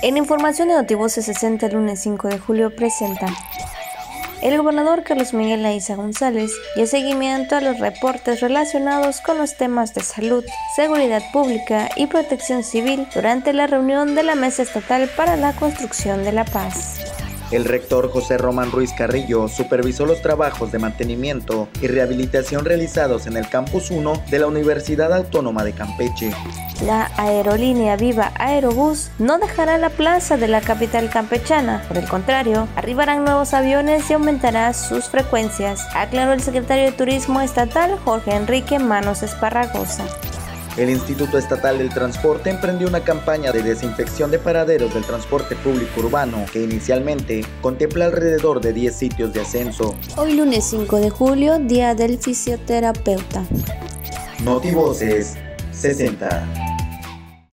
En información de Notivoce 60, el lunes 5 de julio, presenta. El gobernador Carlos Miguel Aiza González dio seguimiento a los reportes relacionados con los temas de salud, seguridad pública y protección civil durante la reunión de la Mesa Estatal para la Construcción de la Paz. El rector José Román Ruiz Carrillo supervisó los trabajos de mantenimiento y rehabilitación realizados en el Campus 1 de la Universidad Autónoma de Campeche. La aerolínea Viva Aerobús no dejará la plaza de la capital campechana, por el contrario, arribarán nuevos aviones y aumentará sus frecuencias, aclaró el secretario de Turismo Estatal Jorge Enrique Manos Esparragosa. El Instituto Estatal del Transporte emprendió una campaña de desinfección de paraderos del transporte público urbano que inicialmente contempla alrededor de 10 sitios de ascenso. Hoy lunes 5 de julio, Día del Fisioterapeuta. Notivoces 60.